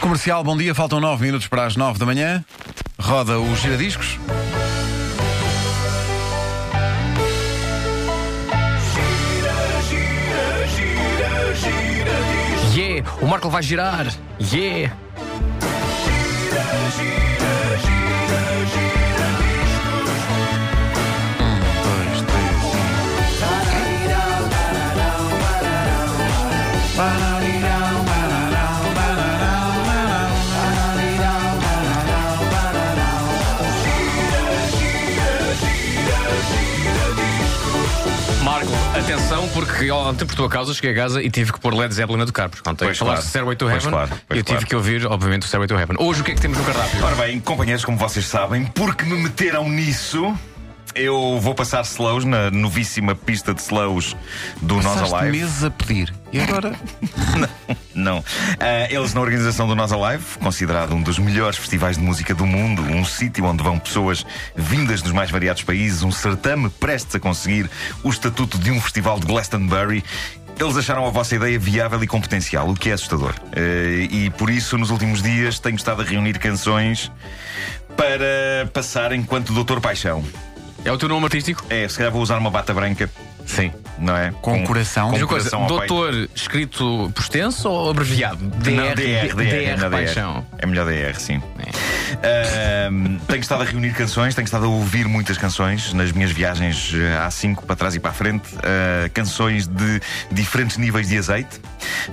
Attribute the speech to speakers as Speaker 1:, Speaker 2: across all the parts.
Speaker 1: Comercial, bom dia. Faltam 9 minutos para as 9 da manhã. Roda o giradiscos.
Speaker 2: Yeah! O Marco vai girar! Yeah! Atenção, porque ontem por tua causa cheguei a casa e tive que pôr Led Zeppelin a tocar. Porque ontem
Speaker 3: Pois,
Speaker 2: falaste
Speaker 3: claro.
Speaker 2: de Stairway to
Speaker 3: Pois,
Speaker 2: Heaven
Speaker 3: claro,
Speaker 2: e
Speaker 3: pois,
Speaker 2: eu tive
Speaker 3: claro.
Speaker 2: que ouvir, obviamente, o Stairway to Heaven. Hoje o que é que temos no cardápio?
Speaker 3: Ora bem, companheiros, como vocês sabem, porque me meteram nisso, eu vou passar slows na novíssima pista de slows do Nós
Speaker 1: Passaste
Speaker 3: Alive.
Speaker 1: meses a pedir. E agora?
Speaker 3: Não. Ah, eles na organização do Nós Alive, considerado um dos melhores festivais de música do mundo, um sítio onde vão pessoas vindas dos mais variados países, um certame prestes a conseguir o estatuto de um festival de Glastonbury. Eles acharam a vossa ideia viável e com potencial, o que é assustador. Eh, e por isso, nos últimos dias, tenho estado a reunir canções para passar enquanto Doutor Paixão.
Speaker 2: É o teu nome artístico?
Speaker 3: É, se calhar vou usar uma bata branca,
Speaker 2: Sim.
Speaker 3: Não é?
Speaker 1: Com coração.
Speaker 3: Com
Speaker 2: Diz uma coisa,
Speaker 3: coração
Speaker 2: doutor escrito por extenso ou abreviado? DR,
Speaker 3: Não, DR, DR, é melhor
Speaker 2: Paixão.
Speaker 3: É melhor DR, sim. Ahm, tenho estado a reunir canções, tenho estado a ouvir muitas canções nas minhas viagens eh, há cinco para trás e para a frente. ah, canções de diferentes níveis de azeite.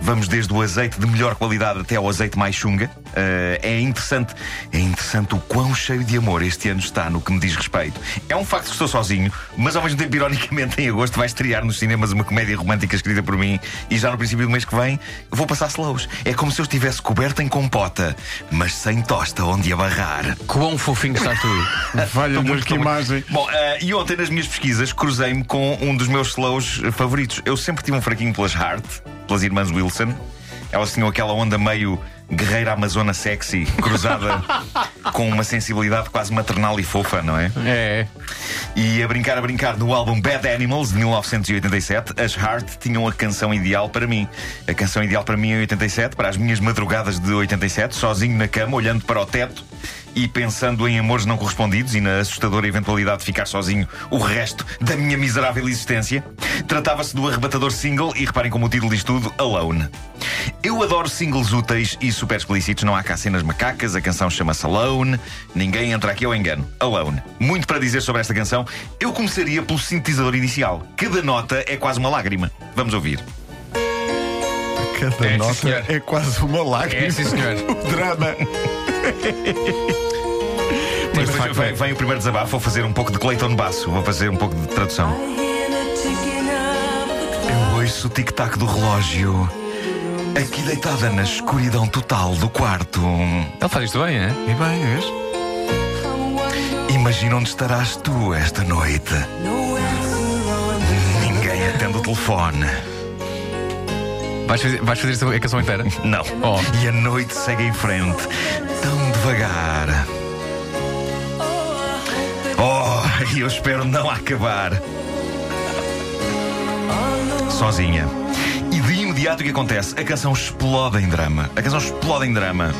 Speaker 3: Vamos desde o azeite de melhor qualidade até ao azeite mais chunga. Ah, é interessante, é interessante o quão cheio de amor este ano está no que me diz respeito. É um facto que estou sozinho, mas ao mesmo tempo, ironicamente, em agosto vai estrear nos cinemas uma comédia romântica escrita por mim e já no princípio do mês que vem vou passar slows. É como se eu estivesse coberto em compota, mas sem tosta onde abarrar.
Speaker 2: Quão fofinho está tudo.
Speaker 1: Valha Deus, que
Speaker 3: muito-
Speaker 1: imagem.
Speaker 3: Bom, eh, e ontem nas minhas pesquisas cruzei-me com um dos meus slows favoritos. Eu sempre tive um fraquinho pelas Heart, pelas irmãs Wilson. Elas tinham aquela onda meio guerreira amazona sexy, cruzada com uma sensibilidade quase maternal e fofa, não é?
Speaker 2: É.
Speaker 3: E a brincar, a brincar, no álbum Bad Animals de 1987, as Heart tinham a canção ideal para mim. A canção ideal para mim em 87, para as minhas madrugadas de 87, sozinho na cama, olhando para o teto e pensando em amores não correspondidos e na assustadora eventualidade de ficar sozinho o resto da minha miserável existência. Tratava-se do arrebatador single e reparem como o título diz tudo: Alone. Eu adoro singles úteis e super explícitos, não há cá cenas macacas, a canção chama-se Alone, ninguém entra aqui ao engano. Alone. Muito para dizer sobre esta canção, eu começaria pelo sintetizador inicial. Cada nota é quase uma lágrima. Vamos ouvir.
Speaker 1: Cada
Speaker 2: É,
Speaker 1: nota é quase uma lágrima.
Speaker 2: É, sim, senhor.
Speaker 1: o drama.
Speaker 3: Mas depois vem, vem o primeiro desabafo, vou fazer um pouco de Clayton Basso, vou fazer um pouco de tradução. Eu ouço o tic-tac do relógio. Aqui deitada na escuridão total do quarto.
Speaker 2: Ele faz isto bem, é?
Speaker 1: E bem, vês?
Speaker 3: Imagina onde estarás tu esta noite. Ninguém atende o telefone.
Speaker 2: Vais fazer, vais fazer a canção inteira?
Speaker 3: Não.
Speaker 2: Oh.
Speaker 3: E a noite segue em frente, tão devagar. E eu espero não acabar. Sozinha. E de imediato o que acontece? A canção explode em drama. A canção explode em drama.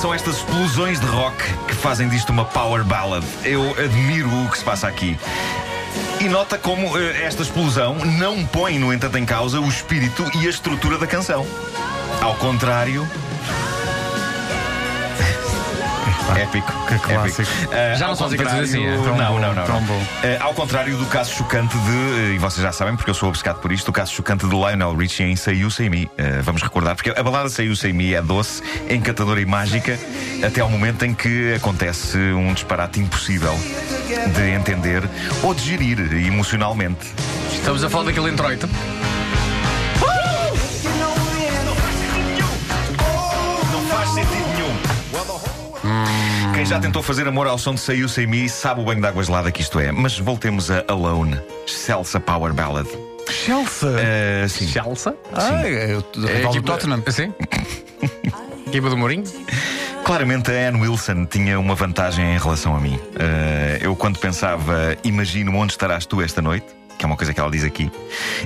Speaker 3: São estas explosões de rock que fazem disto uma power ballad. Eu admiro o que se passa aqui. E nota como eh, esta explosão não põe, no entanto, em causa o espírito e a estrutura da canção. Ao contrário. Épico.
Speaker 1: que clássico.
Speaker 3: Épico. Eh,
Speaker 2: Já não são assim, é?
Speaker 1: Tão
Speaker 3: Não,
Speaker 1: bom,
Speaker 3: não, não.
Speaker 1: tão
Speaker 3: não.
Speaker 1: bom.
Speaker 3: Eh, ao contrário do caso chocante de, e vocês já sabem, porque eu sou obcecado por isto, o caso chocante de Lionel Richie em Say You Say Me. Eh, vamos recordar, porque a balada Say You Say Me é doce, encantadora e mágica, até ao momento em que acontece um disparate impossível de entender ou de gerir emocionalmente.
Speaker 2: Estamos a falar daquele introito.
Speaker 3: Quem já tentou fazer amor ao som de Say You Say Me sabe o banho de água gelada que isto é. Mas voltemos a Alone, Celsa Power Ballad.
Speaker 1: Chelsea.
Speaker 3: Eh, sim.
Speaker 2: Chelsea?
Speaker 1: ah, é o
Speaker 2: É
Speaker 1: do
Speaker 2: equipa-
Speaker 1: Tottenham.
Speaker 2: Sim. Equipa do Mourinho?
Speaker 3: Claramente a Anne Wilson tinha uma vantagem em relação a mim. Eh, eu, quando pensava, imagino onde estarás tu esta noite, que é uma coisa que ela diz aqui.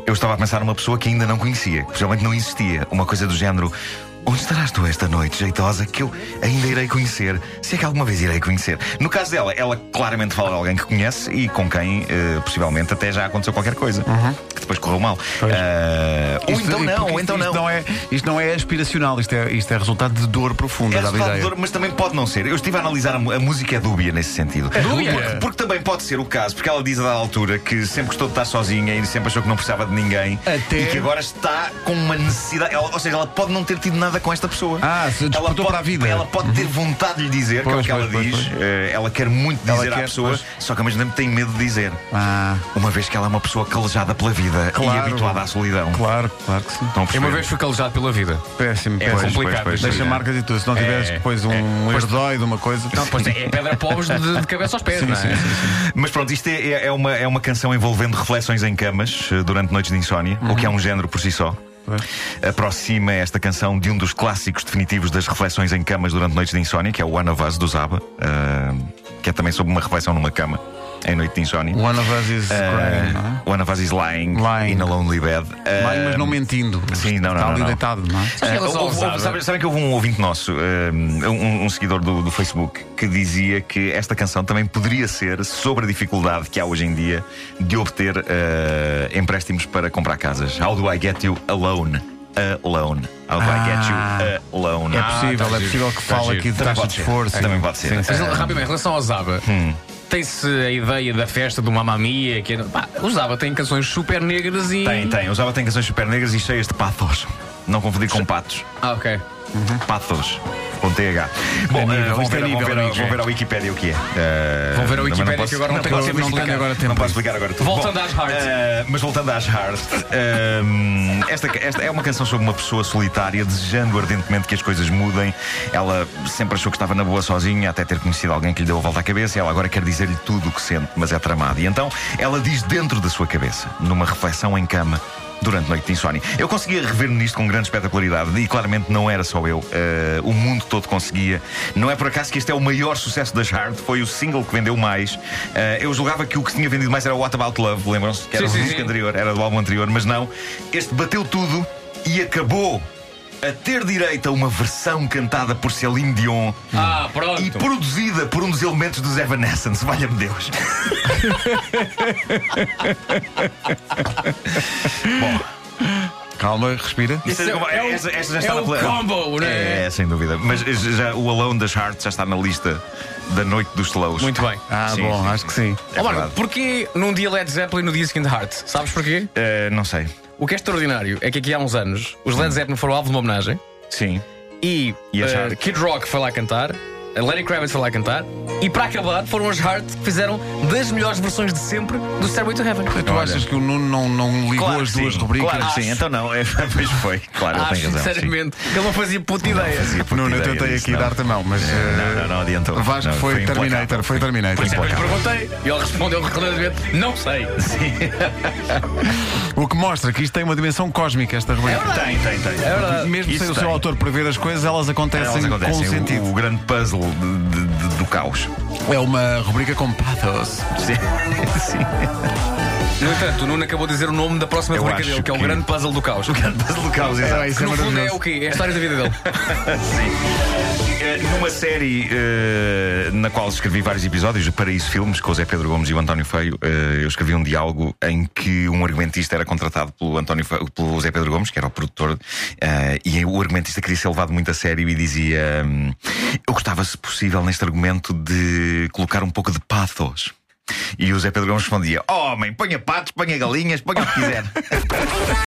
Speaker 3: Eu estava a pensar numa pessoa que ainda não conhecia, que possivelmente não existia. Uma coisa do género. Onde estarás tu esta noite, jeitosa, que eu ainda irei conhecer, se é que alguma vez irei conhecer? No caso dela, ela claramente fala de alguém que conhece e com quem, eh, possivelmente, até já aconteceu qualquer coisa que depois correu mal. Eh, ou
Speaker 1: Isto-
Speaker 3: então não,
Speaker 1: porque
Speaker 3: ou então
Speaker 1: isto
Speaker 3: não.
Speaker 1: não é, isto não é aspiracional, isto é, isto é resultado de dor profunda,
Speaker 3: É
Speaker 1: dá
Speaker 3: resultado de
Speaker 1: ideia.
Speaker 3: dor, mas também pode não ser. Eu estive a analisar a, mu- a música é dúbia nesse sentido.
Speaker 2: dúbia?
Speaker 3: Porque, porque também pode ser o caso, porque ela diz a dada altura que sempre gostou de estar sozinha e sempre achou que não precisava de ninguém
Speaker 1: Até-
Speaker 3: e que agora está com uma necessidade. ela- ou seja, ela pode não ter tido nada com esta pessoa.
Speaker 1: Ah, se
Speaker 3: ela pode,
Speaker 1: para a vida.
Speaker 3: Ela pode ter vontade de lhe dizer, que é o
Speaker 1: Pois,
Speaker 3: que ela
Speaker 1: pois, pois,
Speaker 3: diz.
Speaker 1: pois.
Speaker 3: Eh, ela quer muito
Speaker 1: Ela
Speaker 3: dizer à
Speaker 1: quer,
Speaker 3: pessoa,
Speaker 1: pois.
Speaker 3: só que ao mesmo tempo tem medo de dizer.
Speaker 1: Ah,
Speaker 3: Uma vez que ela é uma pessoa calejada pela vida e
Speaker 1: Claro.
Speaker 3: habituada à solidão.
Speaker 1: claro, claro que sim.
Speaker 2: Eu
Speaker 3: perceber?
Speaker 2: uma vez fui calejado pela vida.
Speaker 1: Péssimo,
Speaker 2: É
Speaker 1: péssimo.
Speaker 2: complicado.
Speaker 3: pois,
Speaker 1: Deixa
Speaker 3: pois,
Speaker 1: marcas e tudo. Se não tiveres
Speaker 2: É,
Speaker 1: depois um
Speaker 2: é.
Speaker 1: herdói de uma coisa.
Speaker 2: Não, pois é, é pedra pobres de, de cabeça aos pés,
Speaker 1: Sim,
Speaker 2: não é?
Speaker 1: sim, sim,
Speaker 3: Mas pronto, isto é, é- é uma, é uma canção envolvendo reflexões em camas eh, durante noites de insónia, o que é um género por si só.
Speaker 1: Pois.
Speaker 3: Aproxima esta canção de um dos clássicos definitivos das reflexões em camas durante noites de insónia, que é o One of Us do Zaba, eh, que é também sobre uma reflexão numa cama em noite de insónia.
Speaker 1: One of us is
Speaker 3: Eh,
Speaker 1: crying, não é?
Speaker 3: One of Us is lying,
Speaker 1: Lying.
Speaker 3: in a lonely bed. Eh,
Speaker 1: Lying, mas não mentindo.
Speaker 3: sim, não, não,
Speaker 1: Está ali
Speaker 3: não.
Speaker 1: deitado, não é?
Speaker 3: Houve- houve-
Speaker 2: usava.
Speaker 3: sabem, que houve um ouvinte nosso, um, um seguidor do, do Facebook, que dizia que esta canção também poderia ser sobre a dificuldade que há hoje em dia de obter eh, empréstimos para comprar casas. How do I get you alone? Alone. How do I get
Speaker 1: Ah.
Speaker 3: you alone?
Speaker 1: É
Speaker 2: Ah,
Speaker 1: possível,
Speaker 2: tá
Speaker 1: é
Speaker 2: giro.
Speaker 1: possível que
Speaker 2: Tá
Speaker 1: fale
Speaker 2: giro.
Speaker 1: aqui de
Speaker 3: Também
Speaker 1: taxa
Speaker 3: pode
Speaker 1: de
Speaker 3: ser.
Speaker 1: esforço.
Speaker 3: Também pode ser.
Speaker 1: Sim, sim.
Speaker 2: Mas, rapidamente, em relação ao Zaba, tem-se a ideia da festa do Mamma Mia, que pá, Zaba tem canções super negras e.
Speaker 3: Tem, tem. Usava tem canções super negras e cheias de pathos. Não confundir com patos.
Speaker 2: Ah, ok.
Speaker 3: Pathos. Com TH. Bom,
Speaker 1: nível,
Speaker 3: eh, vão,
Speaker 1: é
Speaker 3: ver, vão,
Speaker 1: nível,
Speaker 3: ver,
Speaker 1: amigos,
Speaker 3: vão
Speaker 1: é.
Speaker 3: ver a Wikipédia o que é. Eh,
Speaker 2: Vão ver a Wikipédia,
Speaker 3: não posso-
Speaker 2: que agora não tenho
Speaker 3: posso
Speaker 2: tempo de
Speaker 3: explicar.
Speaker 1: agora
Speaker 3: Não posso explicar agora tudo.
Speaker 2: Voltando
Speaker 3: Bom,
Speaker 2: às Heart.
Speaker 3: eh, mas voltando às Heart, eh, esta, esta é uma canção sobre uma pessoa solitária desejando ardentemente que as coisas mudem. Ela sempre achou que estava na boa sozinha, até ter conhecido alguém que lhe deu a volta à cabeça. E ela agora quer dizer-lhe tudo o que sente, mas é tramado. E então ela diz dentro da sua cabeça, numa reflexão em cama. Durante noite de insónia. Eu conseguia rever-me nisto com grande espetacularidade e claramente não era só eu. Eh, o mundo todo conseguia. Não é por acaso que este é o maior sucesso das Hard, foi o single que vendeu mais. Eh, eu julgava que o que tinha vendido mais era o What About Love, lembram-se? Que era
Speaker 2: Sim, sim,
Speaker 3: disco anterior, era do álbum anterior, mas não. Este bateu tudo e acabou a ter direito a uma versão cantada por Celine Dion
Speaker 2: Ah, pronto.
Speaker 3: e produzida por um dos elementos dos Evanescence, valha-me Deus. Bom,
Speaker 1: Calma, respira.
Speaker 2: Isso é- é o-
Speaker 3: esta- esta já
Speaker 2: é
Speaker 3: na
Speaker 2: combo, né?
Speaker 3: É, sem dúvida. Mas já, o Alone das Hearts já está na lista da noite dos slows.
Speaker 2: Muito bem.
Speaker 1: Ah,
Speaker 3: Sim,
Speaker 1: bom,
Speaker 3: sim,
Speaker 1: acho que sim.
Speaker 3: É
Speaker 2: Ó, Marco, porquê num dia Led Zeppelin no dia seguinte Heart? Sabes porquê?
Speaker 3: Eh, não sei.
Speaker 2: O que é extraordinário é que aqui há uns anos os Led Zeppelin foram alvo de uma homenagem
Speaker 3: Sim.
Speaker 2: e,
Speaker 3: E Heart?
Speaker 2: Kid Rock foi lá cantar, a Lenny Kravitz foi lá cantar e para acabar foram as Heart que fizeram das melhores versões de sempre do Stairway to Heaven.
Speaker 1: Tu
Speaker 3: Olha.
Speaker 1: achas que o Nuno não, não ligou
Speaker 3: Claro
Speaker 1: as duas
Speaker 3: sim,
Speaker 1: rubricas?
Speaker 3: Claro que sim. Então não. É, pois foi. Claro, ele
Speaker 2: Acho
Speaker 3: tem razão. sim.
Speaker 2: sinceramente que ele não fazia puta ideia.
Speaker 3: Fazia puta
Speaker 1: Nuno, eu
Speaker 3: ideia
Speaker 1: tentei
Speaker 3: disso,
Speaker 1: aqui
Speaker 3: não.
Speaker 1: dar-te a mão, mas.
Speaker 3: Não,
Speaker 1: eh,
Speaker 3: não, não adiantou.
Speaker 1: Vasco
Speaker 3: Não,
Speaker 1: foi,
Speaker 3: implacável.
Speaker 1: Terminator, foi Terminator.
Speaker 2: Isso é que eu lhe perguntei e ele respondeu reclamadamente: Não sei.
Speaker 1: O que mostra que isto tem uma dimensão cósmica, esta rubrica.
Speaker 3: Tem, tem, tem.
Speaker 2: É verdade.
Speaker 1: Mesmo
Speaker 3: Isso
Speaker 1: sem o
Speaker 3: tem.
Speaker 1: seu autor prever as coisas, elas acontecem,
Speaker 3: Elas acontecem.
Speaker 1: com
Speaker 3: O-
Speaker 1: sentido.
Speaker 3: O, grande puzzle de- do caos.
Speaker 1: É uma rubrica com pathos.
Speaker 3: Sim. Sim.
Speaker 2: No entanto, o Nuno acabou de dizer o nome da próxima
Speaker 3: Eu
Speaker 2: rubrica
Speaker 3: acho
Speaker 2: dele, que é o
Speaker 3: que-
Speaker 2: grande puzzle do caos.
Speaker 3: O grande puzzle do caos, exato.
Speaker 1: É, isso
Speaker 2: Que
Speaker 1: é
Speaker 2: no fundo é
Speaker 1: maravilhoso.
Speaker 2: o quê? É a história da vida dele.
Speaker 3: Sim. Eh, Numa série eh, na qual escrevi vários episódios, de Paraíso Filmes, com o Zé Pedro Gomes e o António Feio, eh, eu escrevi um diálogo em que um argumentista era contratado pelo, António Feio, pelo Zé Pedro Gomes, que era o produtor, eh, e o argumentista queria ser levado muito a sério e dizia: hum, Eu gostava, se possível, neste argumento, de colocar um pouco de pathos. E o Zé Pedro Gomes respondia: Homem, ponha patos, ponha galinhas, ponha o que quiser.